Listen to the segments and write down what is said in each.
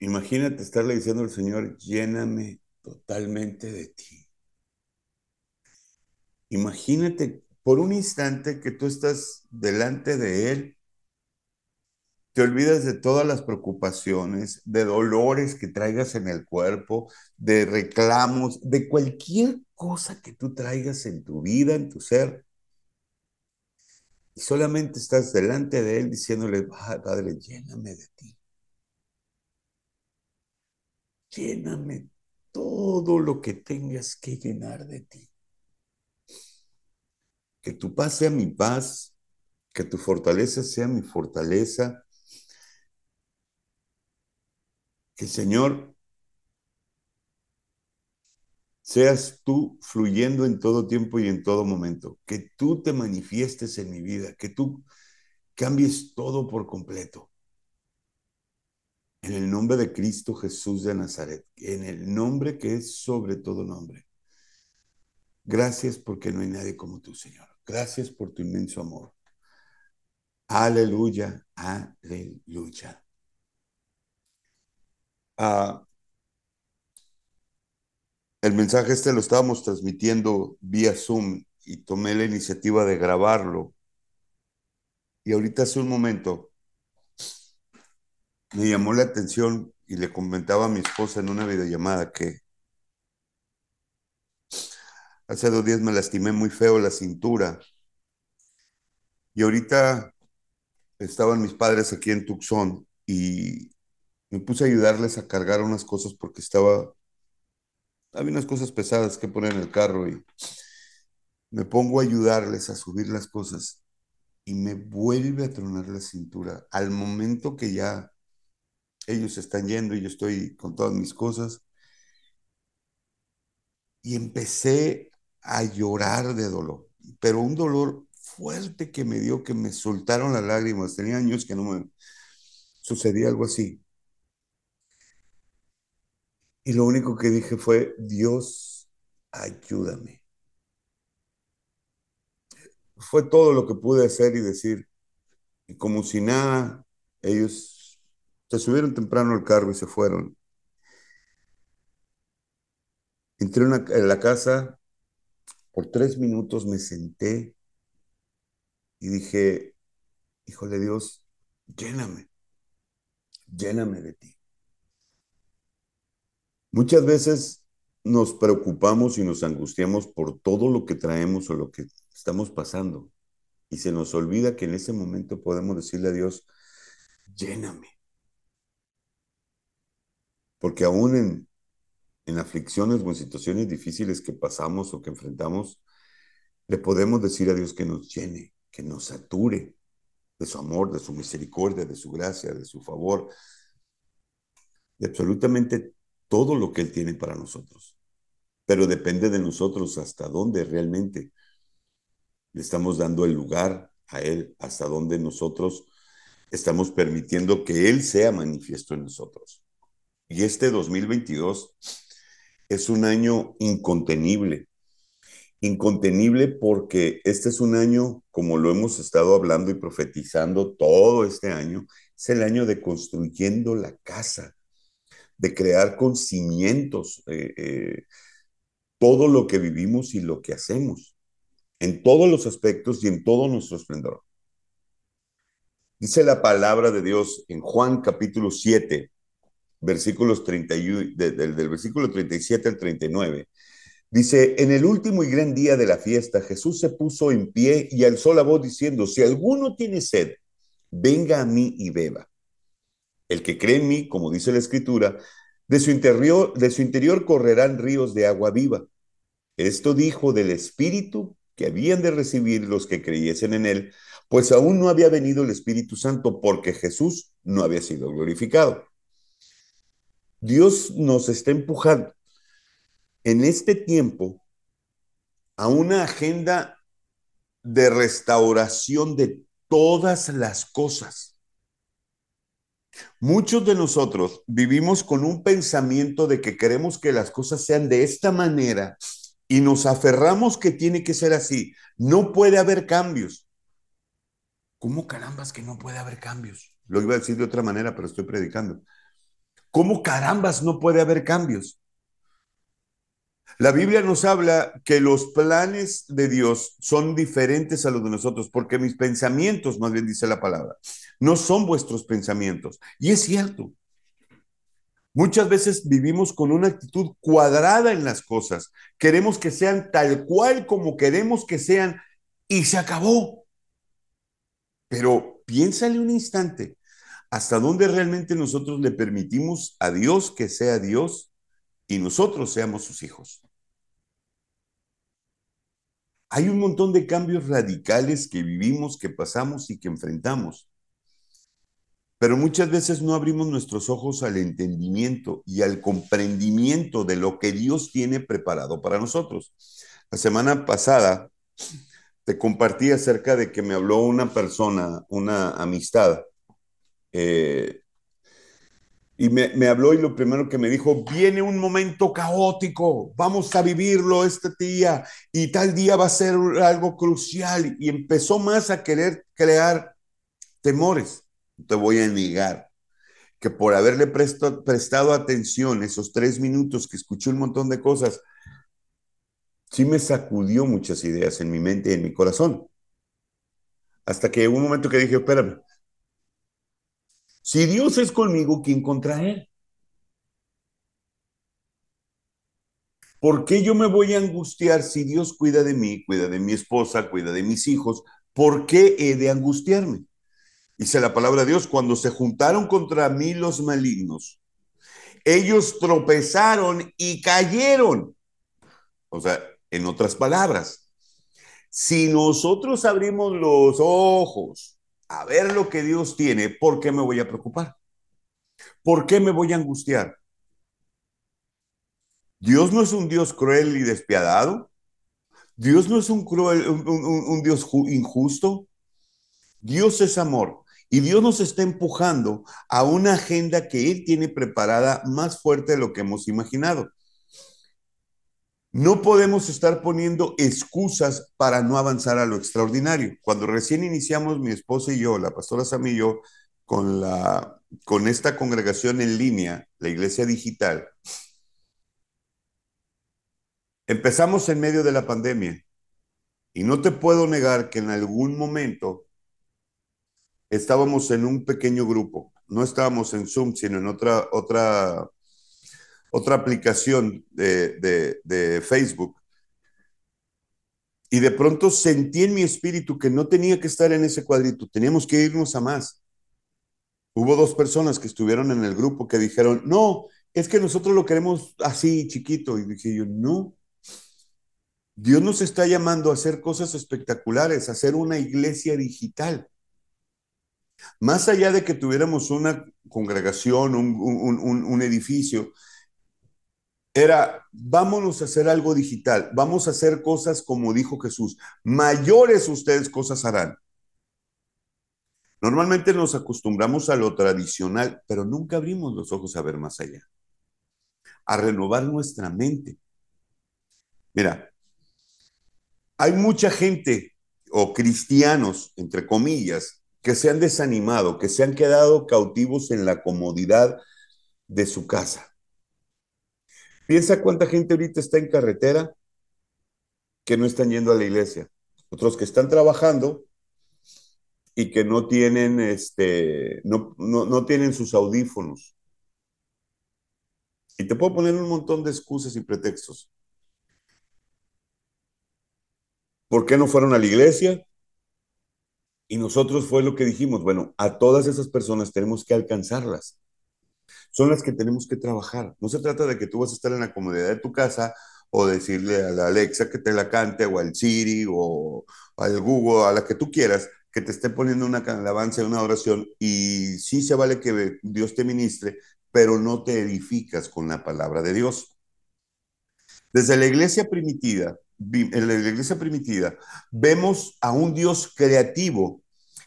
Imagínate estarle diciendo al Señor, lléname totalmente de ti. Imagínate por un instante que tú estás delante de Él, te olvidas de todas las preocupaciones, de dolores que traigas en el cuerpo, de reclamos, de cualquier cosa que tú traigas en tu vida, en tu ser. Y solamente estás delante de Él diciéndole, Padre, lléname de ti. Lléname todo lo que tengas que llenar de ti. Que tu paz sea mi paz, que tu fortaleza sea mi fortaleza. Que Señor seas tú fluyendo en todo tiempo y en todo momento. Que tú te manifiestes en mi vida, que tú cambies todo por completo. En el nombre de Cristo Jesús de Nazaret, en el nombre que es sobre todo nombre. Gracias porque no hay nadie como tú, Señor. Gracias por tu inmenso amor. Aleluya, aleluya. Ah, el mensaje este lo estábamos transmitiendo vía Zoom y tomé la iniciativa de grabarlo. Y ahorita hace un momento me llamó la atención y le comentaba a mi esposa en una videollamada que hace dos días me lastimé muy feo la cintura. Y ahorita estaban mis padres aquí en Tucson y me puse a ayudarles a cargar unas cosas porque estaba, había unas cosas pesadas que poner en el carro y me pongo a ayudarles a subir las cosas y me vuelve a tronar la cintura. Al momento que ya ellos están yendo y yo estoy con todas mis cosas. Y empecé a llorar de dolor, pero un dolor fuerte que me dio, que me soltaron las lágrimas. Tenía años que no me sucedía algo así. Y lo único que dije fue, Dios, ayúdame. Fue todo lo que pude hacer y decir. Y como si nada, ellos se subieron temprano al carro y se fueron. Entré en la casa, por tres minutos me senté y dije, híjole Dios, lléname, lléname de ti. Muchas veces nos preocupamos y nos angustiamos por todo lo que traemos o lo que estamos pasando. Y se nos olvida que en ese momento podemos decirle a Dios, lléname. Porque aún en, en aflicciones o en situaciones difíciles que pasamos o que enfrentamos, le podemos decir a Dios que nos llene, que nos sature de su amor, de su misericordia, de su gracia, de su favor, de absolutamente todo lo que Él tiene para nosotros. Pero depende de nosotros hasta dónde realmente le estamos dando el lugar a Él, hasta dónde nosotros estamos permitiendo que Él sea manifiesto en nosotros. Y este 2022 es un año incontenible. Incontenible porque este es un año, como lo hemos estado hablando y profetizando todo este año, es el año de construyendo la casa, de crear con cimientos eh, eh, todo lo que vivimos y lo que hacemos, en todos los aspectos y en todo nuestro esplendor. Dice la palabra de Dios en Juan capítulo 7, versículos 31, del, del versículo 37 al 39. Dice, en el último y gran día de la fiesta, Jesús se puso en pie y alzó la voz diciendo, si alguno tiene sed, venga a mí y beba. El que cree en mí, como dice la escritura, de su interior, de su interior correrán ríos de agua viva. Esto dijo del Espíritu que habían de recibir los que creyesen en él, pues aún no había venido el Espíritu Santo porque Jesús no había sido glorificado. Dios nos está empujando en este tiempo a una agenda de restauración de todas las cosas. Muchos de nosotros vivimos con un pensamiento de que queremos que las cosas sean de esta manera y nos aferramos que tiene que ser así. No puede haber cambios. ¿Cómo carambas que no puede haber cambios? Lo iba a decir de otra manera, pero estoy predicando. ¿Cómo carambas no puede haber cambios? La Biblia nos habla que los planes de Dios son diferentes a los de nosotros, porque mis pensamientos, más bien dice la palabra, no son vuestros pensamientos. Y es cierto. Muchas veces vivimos con una actitud cuadrada en las cosas. Queremos que sean tal cual como queremos que sean y se acabó. Pero piénsale un instante, ¿hasta dónde realmente nosotros le permitimos a Dios que sea Dios y nosotros seamos sus hijos? Hay un montón de cambios radicales que vivimos, que pasamos y que enfrentamos. Pero muchas veces no abrimos nuestros ojos al entendimiento y al comprendimiento de lo que Dios tiene preparado para nosotros. La semana pasada te compartí acerca de que me habló una persona, una amistad, eh, y me, habló y lo primero que me dijo, viene un momento caótico, vamos a vivirlo este día y tal día va a ser algo crucial. Y empezó más a querer crear temores. Te voy a negar que por haberle prestado atención esos tres minutos que escuché un montón de cosas, sí me sacudió muchas ideas en mi mente y en mi corazón. Hasta que hubo un momento que dije, espérame, si Dios es conmigo, ¿quién contra Él? ¿Por qué yo me voy a angustiar si Dios cuida de mí, cuida de mi esposa, cuida de mis hijos? ¿Por qué he de angustiarme? Dice la palabra de Dios, cuando se juntaron contra mí los malignos, ellos tropezaron y cayeron. O sea, en otras palabras, si nosotros abrimos los ojos a ver lo que Dios tiene, ¿por qué me voy a preocupar? ¿Por qué me voy a angustiar? Dios no es un Dios cruel y despiadado. Dios no es un, cruel, un, Dios injusto. Dios es amor. Y Dios nos está empujando a una agenda que Él tiene preparada más fuerte de lo que hemos imaginado. No podemos estar poniendo excusas para no avanzar a lo extraordinario. Cuando recién iniciamos mi esposa y yo, la pastora Sam y yo, con, la, con esta congregación en línea, la iglesia digital, empezamos en medio de la pandemia. Y no te puedo negar que en algún momento estábamos en un pequeño grupo. No estábamos en Zoom, sino en otra, otra otra aplicación de, Facebook. Y de pronto sentí en mi espíritu que no tenía que estar en ese cuadrito, teníamos que irnos a más. Hubo dos personas que estuvieron en el grupo que dijeron, no, es que nosotros lo queremos así, chiquito. Y dije yo, no. Dios nos está llamando a hacer cosas espectaculares, a hacer una iglesia digital. Más allá de que tuviéramos una congregación, un edificio, era, vámonos a hacer algo digital, vamos a hacer cosas como dijo Jesús, mayores ustedes cosas harán. Normalmente nos acostumbramos a lo tradicional, pero nunca abrimos los ojos a ver más allá, a renovar nuestra mente. Mira, hay mucha gente o cristianos, entre comillas, que se han desanimado, que se han quedado cautivos en la comodidad de su casa. Piensa cuánta gente ahorita está en carretera que no están yendo a la iglesia. Otros que están trabajando y que no tienen, este, no, no, tienen sus audífonos. Y te puedo poner un montón de excusas y pretextos. ¿Por qué no fueron a la iglesia? Y nosotros fue lo que dijimos, bueno, a todas esas personas tenemos que alcanzarlas son las que tenemos que trabajar. No se trata de que tú vas a estar en la comodidad de tu casa o decirle a la Alexa que te la cante o al Siri o al Google, a la que tú quieras, que te esté poniendo una alabanza una oración y sí se vale que Dios te ministre, pero no te edificas con la palabra de Dios. Desde la iglesia primitiva, en la iglesia primitiva, vemos a un Dios creativo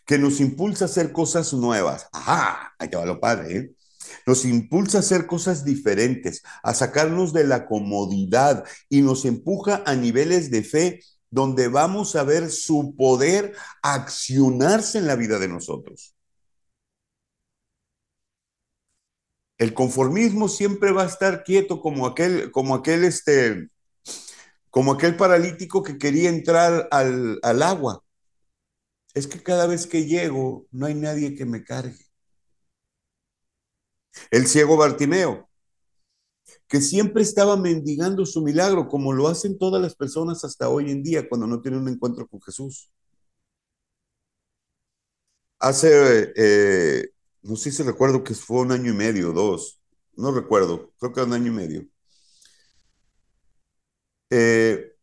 que nos impulsa a hacer cosas nuevas. Ajá, ahí te va lo padre, ¿eh? Nos impulsa a hacer cosas diferentes, a sacarnos de la comodidad y nos empuja a niveles de fe donde vamos a ver su poder accionarse en la vida de nosotros. El conformismo siempre va a estar quieto como aquel, como aquel, este, como aquel paralítico que quería entrar al, al agua. Es que cada vez que llego no hay nadie que me cargue. El ciego Bartimeo, que siempre estaba mendigando su milagro, como lo hacen todas las personas hasta hoy en día cuando no tienen un encuentro con Jesús. Hace, eh, no sé si recuerdo que fue un año y medio, dos, no recuerdo, creo que un año y medio. Eh,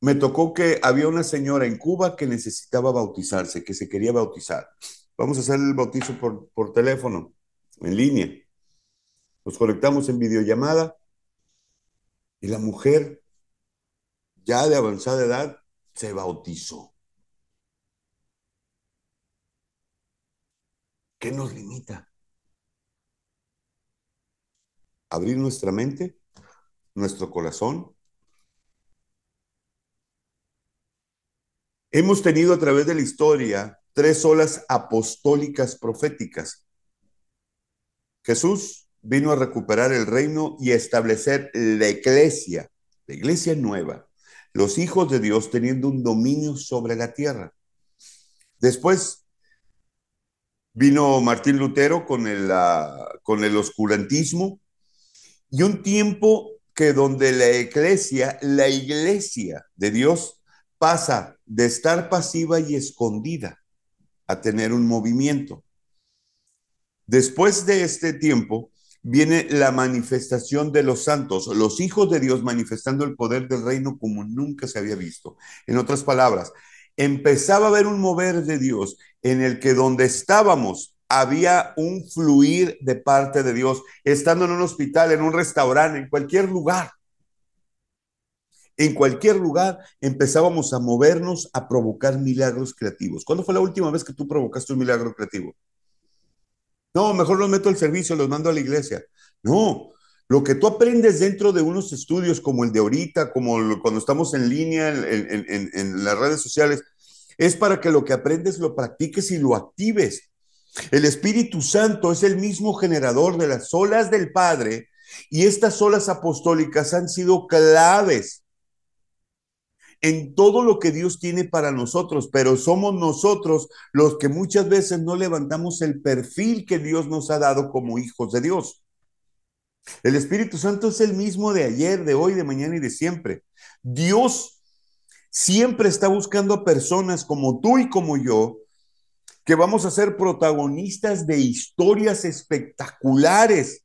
me tocó que había una señora en Cuba que necesitaba bautizarse, que se quería bautizar. Vamos a hacer el bautizo por, por teléfono, en línea. Nos conectamos en videollamada y la mujer, ya de avanzada edad, se bautizó. ¿Qué nos limita? Abrir nuestra mente, nuestro corazón. Hemos tenido a través de la historia tres olas apostólicas proféticas. Jesús vino a recuperar el reino y establecer la iglesia, la iglesia nueva, los hijos de Dios teniendo un dominio sobre la tierra. Después vino Martín Lutero con el, uh, con el oscurantismo y un tiempo que donde la iglesia, la iglesia de Dios pasa de estar pasiva y escondida a tener un movimiento. Después de este tiempo viene la manifestación de los santos, los hijos de Dios manifestando el poder del reino como nunca se había visto. En otras palabras, empezaba a haber un mover de Dios en el que donde estábamos había un fluir de parte de Dios, estando en un hospital, en un restaurante, en cualquier lugar. En cualquier lugar empezábamos a movernos, a provocar milagros creativos. ¿Cuándo fue la última vez que tú provocaste un milagro creativo? No, mejor los meto al servicio, los mando a la iglesia. No, lo que tú aprendes dentro de unos estudios como el de ahorita, como cuando estamos en línea en, las redes sociales, es para que lo que aprendes lo practiques y lo actives. El Espíritu Santo es el mismo generador de las olas del Padre y estas olas apostólicas han sido claves en todo lo que Dios tiene para nosotros, pero somos nosotros los que muchas veces no levantamos el perfil que Dios nos ha dado como hijos de Dios. El Espíritu Santo es el mismo de ayer, de hoy, de mañana y de siempre. Dios siempre está buscando a personas como tú y como yo, que vamos a ser protagonistas de historias espectaculares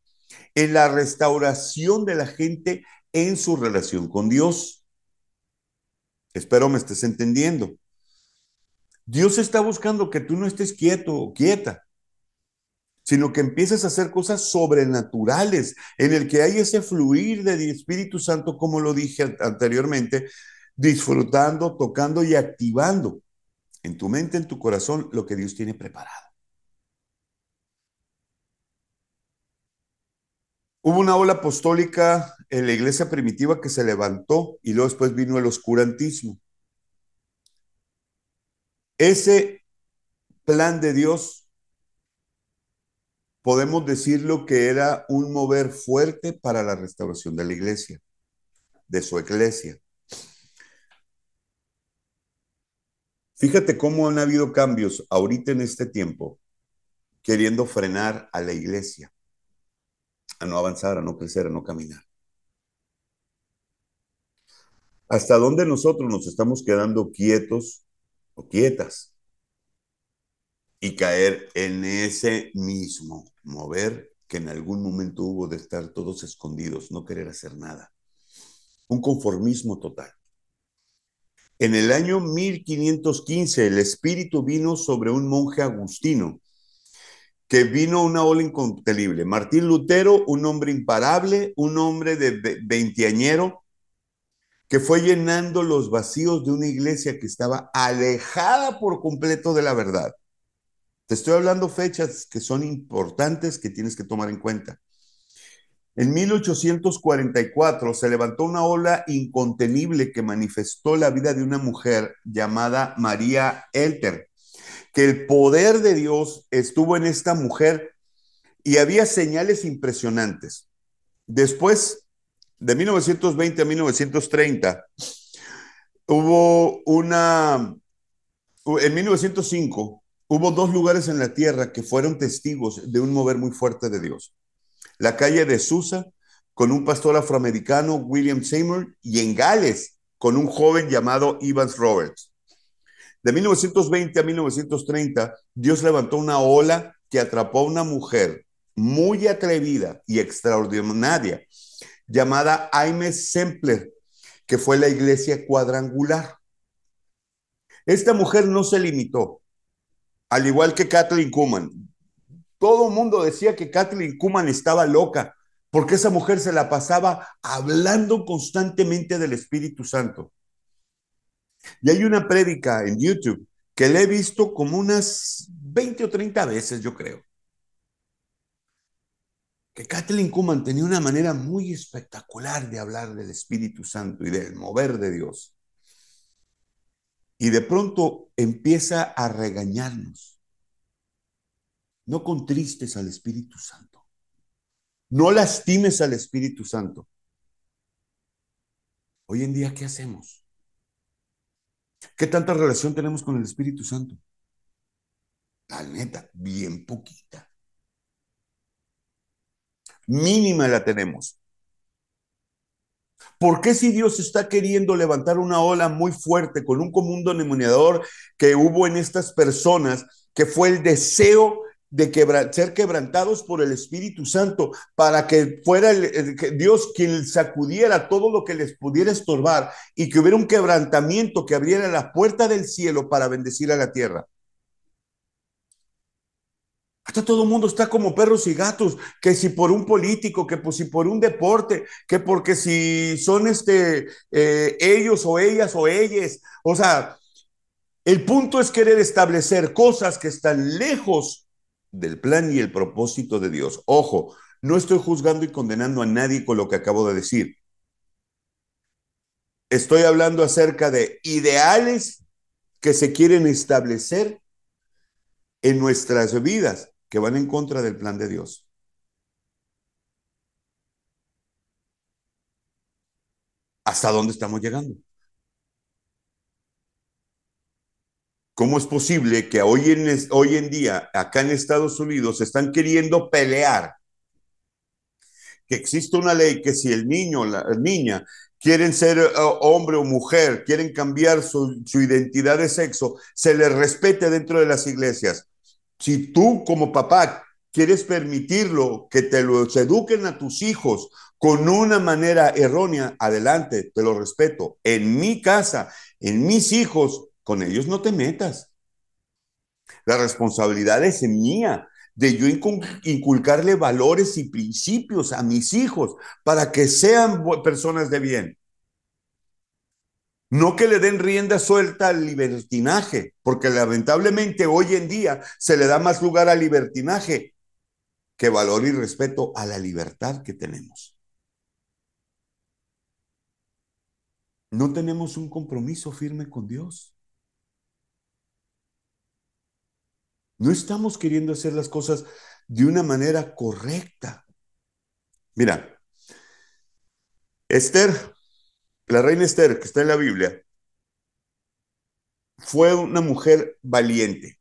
en la restauración de la gente en su relación con Dios. Espero me estés entendiendo. Dios está buscando que tú no estés quieto o quieta, sino que empieces a hacer cosas sobrenaturales, en el que hay ese fluir del Espíritu Santo, como lo dije anteriormente, disfrutando, tocando y activando en tu mente, en tu corazón, lo que Dios tiene preparado. Hubo una ola apostólica en la iglesia primitiva que se levantó y luego después vino el oscurantismo. Ese plan de Dios, podemos decirlo que era un mover fuerte para la restauración de la iglesia, de su iglesia. Fíjate cómo han habido cambios ahorita en este tiempo queriendo frenar a la iglesia a no avanzar, a no crecer, a no caminar. ¿Hasta dónde nosotros nos estamos quedando quietos o quietas? Y caer en ese mismo mover que en algún momento hubo de estar todos escondidos, no querer hacer nada. Un conformismo total. En el año 1515 el Espíritu vino sobre un monje agustino que vino una ola incontenible. Martín Lutero, un hombre imparable, un hombre de veinteañero, que fue llenando los vacíos de una iglesia que estaba alejada por completo de la verdad. Te estoy hablando fechas que son importantes que tienes que tomar en cuenta. En 1844 se levantó una ola incontenible que manifestó la vida de una mujer llamada María Elter que el poder de Dios estuvo en esta mujer y había señales impresionantes. Después, de 1920 a 1930, hubo una, en 1905, hubo dos lugares en la tierra que fueron testigos de un mover muy fuerte de Dios. La calle de Susa, con un pastor afroamericano, William Seymour, y en Gales, con un joven llamado Evans Roberts. De 1920 a 1930, Dios levantó una ola que atrapó a una mujer muy atrevida y extraordinaria llamada Aime Sempler, que fue la iglesia cuadrangular. Esta mujer no se limitó, al igual que Kathleen Kuhlman. Todo el mundo decía que Kathleen Kuhlman estaba loca, porque esa mujer se la pasaba hablando constantemente del Espíritu Santo. Y hay una prédica en YouTube que le he visto como unas 20 o 30 veces, yo creo. Que Kathleen Kuhlman tenía una manera muy espectacular de hablar del Espíritu Santo y del mover de Dios. Y de pronto empieza a regañarnos. No contristes al Espíritu Santo. No lastimes al Espíritu Santo. Hoy en día, ¿qué hacemos? ¿Qué tanta relación tenemos con el Espíritu Santo? La neta, bien poquita. Mínima la tenemos. ¿Por qué si Dios está queriendo levantar una ola muy fuerte con un común denominador que hubo en estas personas, que fue el deseo de ser quebrantados por el Espíritu Santo para que fuera Dios quien sacudiera todo lo que les pudiera estorbar y que hubiera un quebrantamiento que abriera la puerta del cielo para bendecir a la tierra. Hasta todo el mundo está como perros y gatos, que si por un político, que si por un deporte, que porque si son este, eh, ellos o ellas o ellas. O sea, el punto es querer establecer cosas que están lejos del plan y el propósito de Dios. Ojo, no estoy juzgando y condenando a nadie con lo que acabo de decir. Estoy hablando acerca de ideales que se quieren establecer en nuestras vidas que van en contra del plan de Dios. ¿Hasta dónde estamos llegando? ¿Cómo es posible que hoy en, hoy en día, acá en Estados Unidos, están queriendo pelear? Que existe una ley que si el niño o la niña quieren ser eh, hombre o mujer, quieren cambiar su, su identidad de sexo, se les respete dentro de las iglesias. Si tú como papá quieres permitirlo, que te lo eduquen a tus hijos con una manera errónea, adelante, te lo respeto. En mi casa, en mis hijos, con ellos no te metas. La responsabilidad es mía de yo inculcarle valores y principios a mis hijos para que sean personas de bien. No que le den rienda suelta al libertinaje, porque lamentablemente hoy en día se le da más lugar al libertinaje que valor y respeto a la libertad que tenemos. No tenemos un compromiso firme con Dios. No estamos queriendo hacer las cosas de una manera correcta. Mira, Esther la reina Esther, que está en la Biblia, fue una mujer valiente.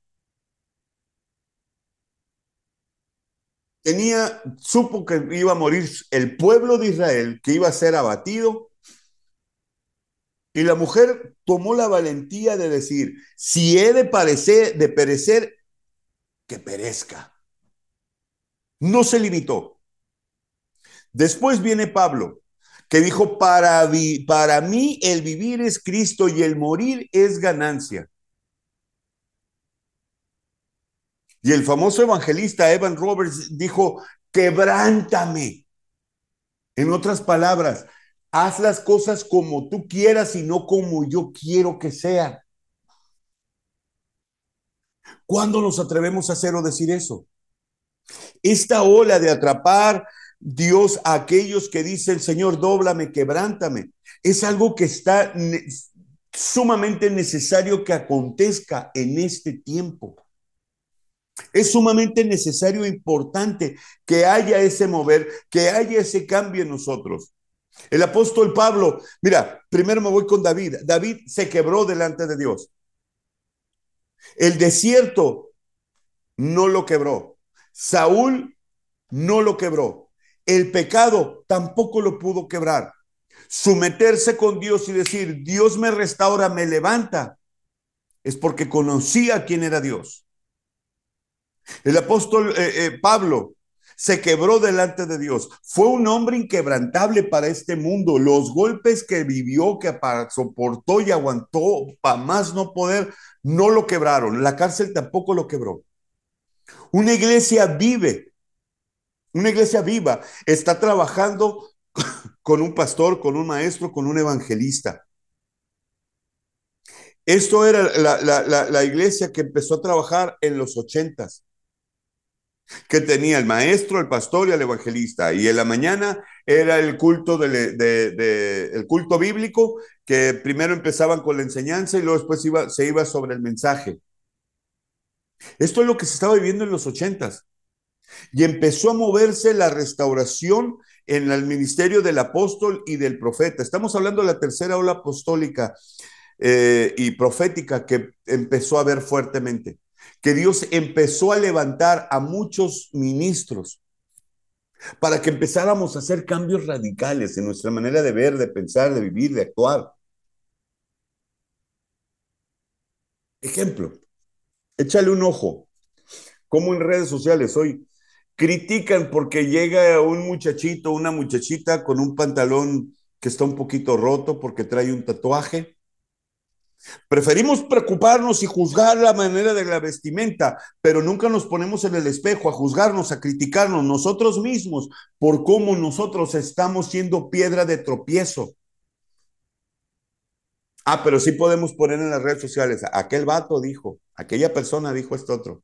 Tenía, supo que iba a morir el pueblo de Israel, que iba a ser abatido. Y la mujer tomó la valentía de decir, si he de, parecer, de perecer, que perezca. No se limitó. Después viene Pablo, que dijo, para, mí el vivir es Cristo y el morir es ganancia. Y el famoso evangelista Evan Roberts dijo, quebrántame. En otras palabras, haz las cosas como tú quieras y no como yo quiero que sean. ¿Cuándo nos atrevemos a hacer o decir eso? Esta ola de atrapar Dios a aquellos que dicen, Señor, dóblame, quebrántame. Es algo que está sumamente necesario que acontezca en este tiempo. Es sumamente necesario e importante que haya ese mover, que haya ese cambio en nosotros. El apóstol Pablo, mira, primero me voy con David. David se quebró delante de Dios. El desierto no lo quebró. Saúl no lo quebró. El pecado tampoco lo pudo quebrar. Someterse con Dios y decir, Dios me restaura, me levanta, es porque conocía quién era Dios. El apóstol eh, eh, Pablo se quebró delante de Dios. Fue un hombre inquebrantable para este mundo. Los golpes que vivió, que soportó y aguantó para más no poder, no lo quebraron. La cárcel tampoco lo quebró. Una iglesia vive, una iglesia viva, está trabajando con un pastor, con un maestro, con un evangelista. Esto era la, iglesia que empezó a trabajar en los ochentas, que tenía el maestro, el pastor y el evangelista. Y en la mañana era el culto, culto bíblico, que primero empezaban con la enseñanza y luego después iba, se iba sobre el mensaje. Esto es lo que se estaba viviendo en los ochentas. Y empezó a moverse la restauración en el ministerio del apóstol y del profeta. Estamos hablando de la tercera ola apostólica eh, y profética que empezó a ver fuertemente, que Dios empezó a levantar a muchos ministros para que empezáramos a hacer cambios radicales en nuestra manera de ver, de pensar, de vivir, de actuar. Ejemplo, échale un ojo, como en redes sociales hoy critican porque llega un muchachito, una muchachita con un pantalón que está un poquito roto porque trae un tatuaje. Preferimos preocuparnos y juzgar la manera de la vestimenta, pero nunca nos ponemos en el espejo a juzgarnos, a criticarnos nosotros mismos por cómo nosotros estamos siendo piedra de tropiezo. Ah, pero sí podemos poner en las redes sociales, aquel vato dijo, aquella persona dijo esto otro.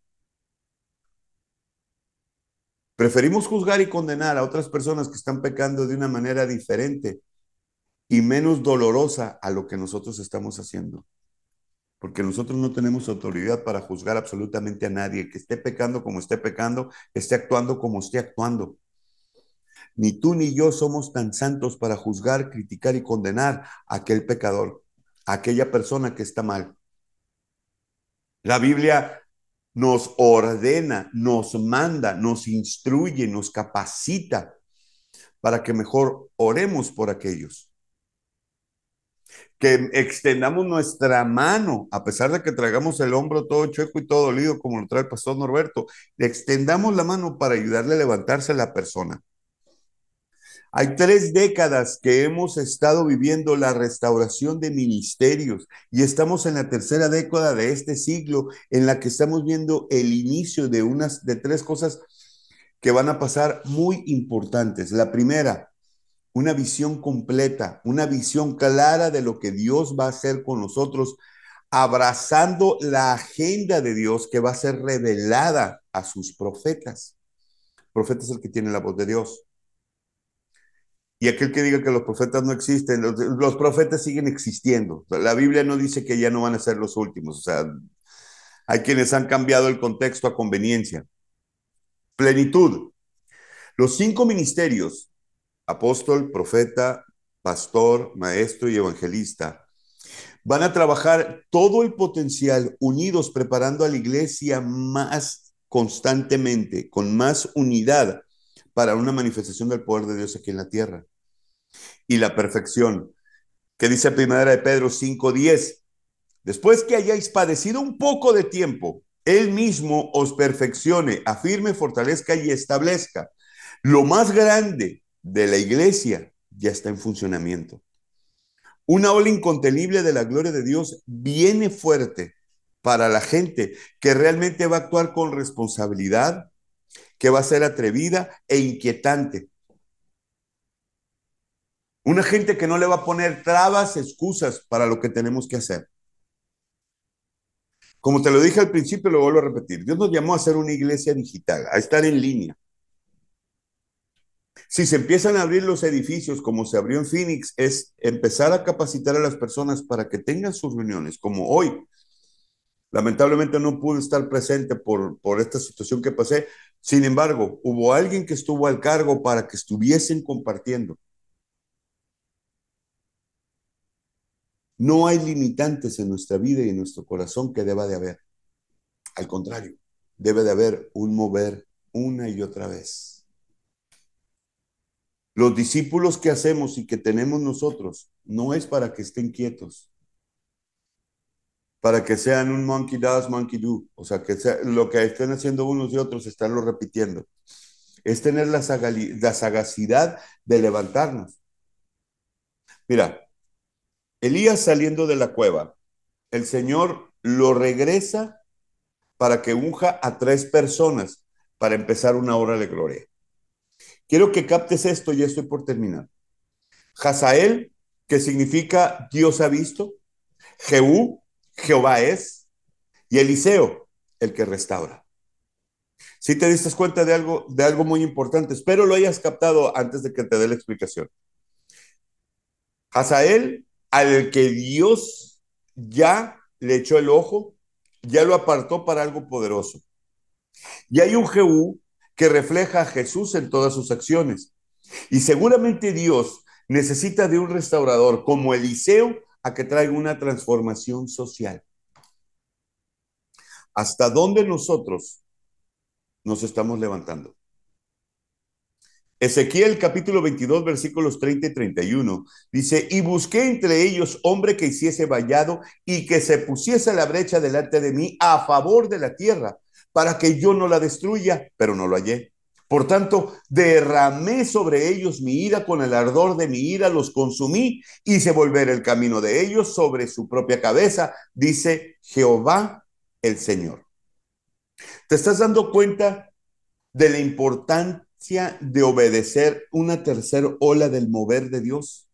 Preferimos juzgar y condenar a otras personas que están pecando de una manera diferente y menos dolorosa a lo que nosotros estamos haciendo. Porque nosotros no tenemos autoridad para juzgar absolutamente a nadie, que esté pecando como esté pecando, esté actuando como esté actuando. Ni tú ni yo somos tan santos para juzgar, criticar y condenar a aquel pecador, a aquella persona que está mal. La Biblia nos ordena, nos manda, nos instruye, nos capacita para que mejor oremos por aquellos. Que extendamos nuestra mano, a pesar de que traigamos el hombro todo chueco y todo dolido, como lo trae el pastor Norberto, extendamos la mano para ayudarle a levantarse a la persona. Hay tres décadas que hemos estado viviendo la restauración de ministerios y estamos en la tercera década de este siglo en la que estamos viendo el inicio de unas de tres cosas que van a pasar muy importantes. La primera, una visión completa, una visión clara de lo que Dios va a hacer con nosotros, abrazando la agenda de Dios que va a ser revelada a sus profetas. El profeta es el que tiene la voz de Dios. Y aquel que diga que los profetas no existen, los, profetas siguen existiendo. La Biblia no dice que ya no van a ser los últimos. O sea, hay quienes han cambiado el contexto a conveniencia. Plenitud. Los cinco ministerios, apóstol, profeta, pastor, maestro y evangelista, van a trabajar todo el potencial unidos, preparando a la iglesia más constantemente, con más unidad para una manifestación del poder de Dios aquí en la tierra. Y la perfección, que dice Primera de Pedro 5:10, después que hayáis padecido un poco de tiempo, Él mismo os perfeccione, afirme, fortalezca y establezca. Lo más grande de la iglesia ya está en funcionamiento. Una ola incontenible de la gloria de Dios viene fuerte para la gente que realmente va a actuar con responsabilidad, que va a ser atrevida e inquietante. Una gente que no le va a poner trabas, excusas para lo que tenemos que hacer. Como te lo dije al principio, lo vuelvo a repetir. Dios nos llamó a ser una iglesia digital, a estar en línea. Si se empiezan a abrir los edificios como se abrió en Phoenix, es empezar a capacitar a las personas para que tengan sus reuniones, como hoy. Lamentablemente no pude estar presente por, por esta situación que pasé. Sin embargo, hubo alguien que estuvo al cargo para que estuviesen compartiendo. No hay limitantes en nuestra vida y en nuestro corazón que deba de haber. Al contrario, debe de haber un mover una y otra vez. Los discípulos que hacemos y que tenemos nosotros no es para que estén quietos, para que sean un monkey does, monkey do. O sea, que lo que estén haciendo unos y otros, estarlo repitiendo. Es tener la, la sagacidad de levantarnos. Mira, Elías saliendo de la cueva, el Señor lo regresa para que unja a tres personas para empezar una hora de gloria. Quiero que captes esto y estoy por terminar. Hazael, que significa Dios ha visto. Jehú, Jehová es, y Eliseo, el que restaura. Si te diste cuenta de algo, de algo muy importante, espero lo hayas captado antes de que te dé la explicación. Hazael, al que Dios ya le echó el ojo, ya lo apartó para algo poderoso. Y hay un Jehú que refleja a Jesús en todas sus acciones. Y seguramente Dios necesita de un restaurador como Eliseo a que traiga una transformación social. ¿Hasta dónde nosotros nos estamos levantando? Ezequiel capítulo 22 versículos 30 y 31 dice, y busqué entre ellos hombre que hiciese vallado y que se pusiese la brecha delante de mí a favor de la tierra, para que yo no la destruya, pero no lo hallé. Por tanto, derramé sobre ellos mi ira, con el ardor de mi ira los consumí, hice volver el camino de ellos sobre su propia cabeza, dice Jehová el Señor. ¿Te estás dando cuenta de la importancia de obedecer una tercera ola del mover de Dios?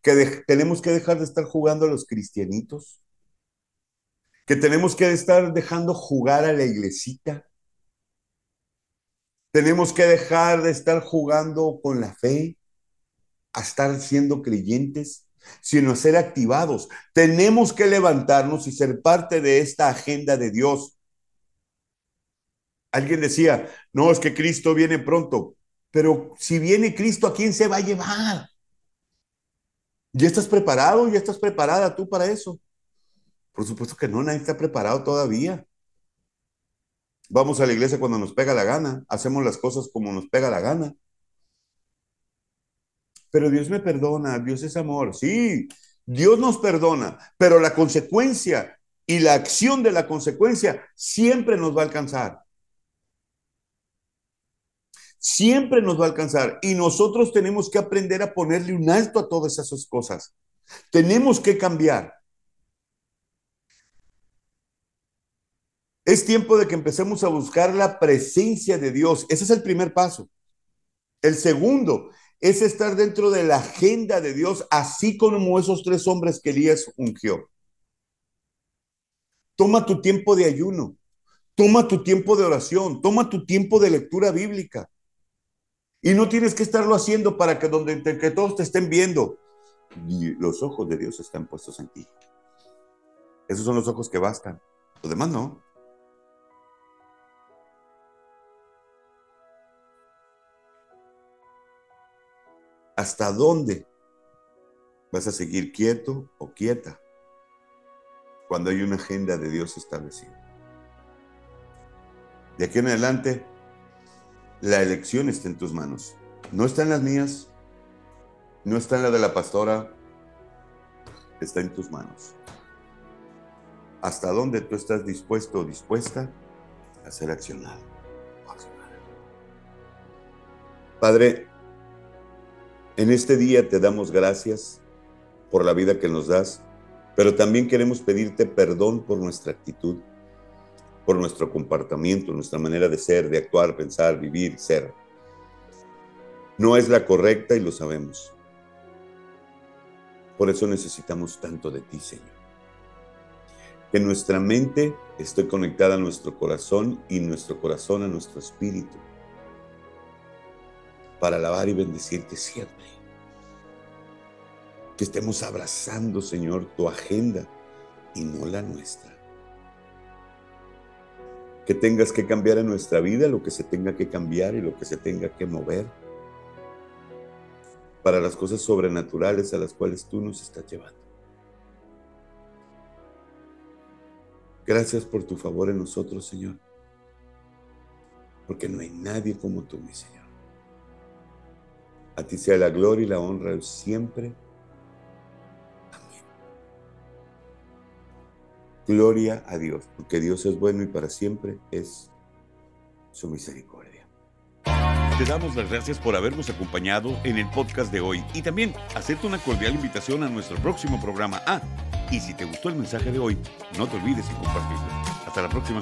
Que tenemos que dejar de estar jugando a los cristianitos, que tenemos que estar dejando jugar a la iglesita, tenemos que dejar de estar jugando con la fe, a estar siendo creyentes, sino ser activados. Tenemos que levantarnos y ser parte de esta agenda de Dios. Alguien decía, no, es que Cristo viene pronto, pero si viene Cristo, ¿a quién se va a llevar? ¿Ya estás preparado? ¿Ya estás preparada tú para eso? Por supuesto que no, nadie está preparado todavía. Vamos a la iglesia cuando nos pega la gana, hacemos las cosas como nos pega la gana. Pero Dios me perdona, Dios es amor. Sí, Dios nos perdona, pero la consecuencia y la acción de la consecuencia siempre nos va a alcanzar. Siempre nos va a alcanzar y nosotros tenemos que aprender a ponerle un alto a todas esas cosas. Tenemos que cambiar. Es tiempo de que empecemos a buscar la presencia de Dios. Ese es el primer paso. El segundo es estar dentro de la agenda de Dios, así como esos tres hombres que Elías ungió. Toma tu tiempo de ayuno, toma tu tiempo de oración, toma tu tiempo de lectura bíblica. Y no tienes que estarlo haciendo para que donde todos te estén viendo. los ojos de Dios están puestos en ti. Esos son los ojos que bastan. Los demás no. ¿Hasta dónde vas a seguir quieto o quieta cuando hay una agenda de Dios establecida? De aquí en adelante, la elección está en tus manos. No está en las mías, no está en la de la pastora, está en tus manos. ¿Hasta dónde tú estás dispuesto o dispuesta a ser accionado? Padre, en este día te damos gracias por la vida que nos das, pero también queremos pedirte perdón por nuestra actitud, por nuestro comportamiento, nuestra manera de ser, de actuar, pensar, vivir, ser. No es la correcta y lo sabemos. Por eso necesitamos tanto de ti, Señor. Que nuestra mente esté conectada a nuestro corazón y nuestro corazón a nuestro espíritu para alabar y bendecirte siempre. Que estemos abrazando, Señor, tu agenda y no la nuestra. Que tengas que cambiar en nuestra vida lo que se tenga que cambiar y lo que se tenga que mover para las cosas sobrenaturales a las cuales tú nos estás llevando. Gracias por tu favor en nosotros, Señor, porque no hay nadie como tú, mi Señor. A ti sea la gloria y la honra siempre. Amén. Gloria a Dios, porque Dios es bueno y para siempre es su misericordia. Te damos las gracias por habernos acompañado en el podcast de hoy y también hacerte una cordial invitación a nuestro próximo programa. Ah, y si te gustó el mensaje de hoy, no te olvides de compartirlo. Hasta la próxima.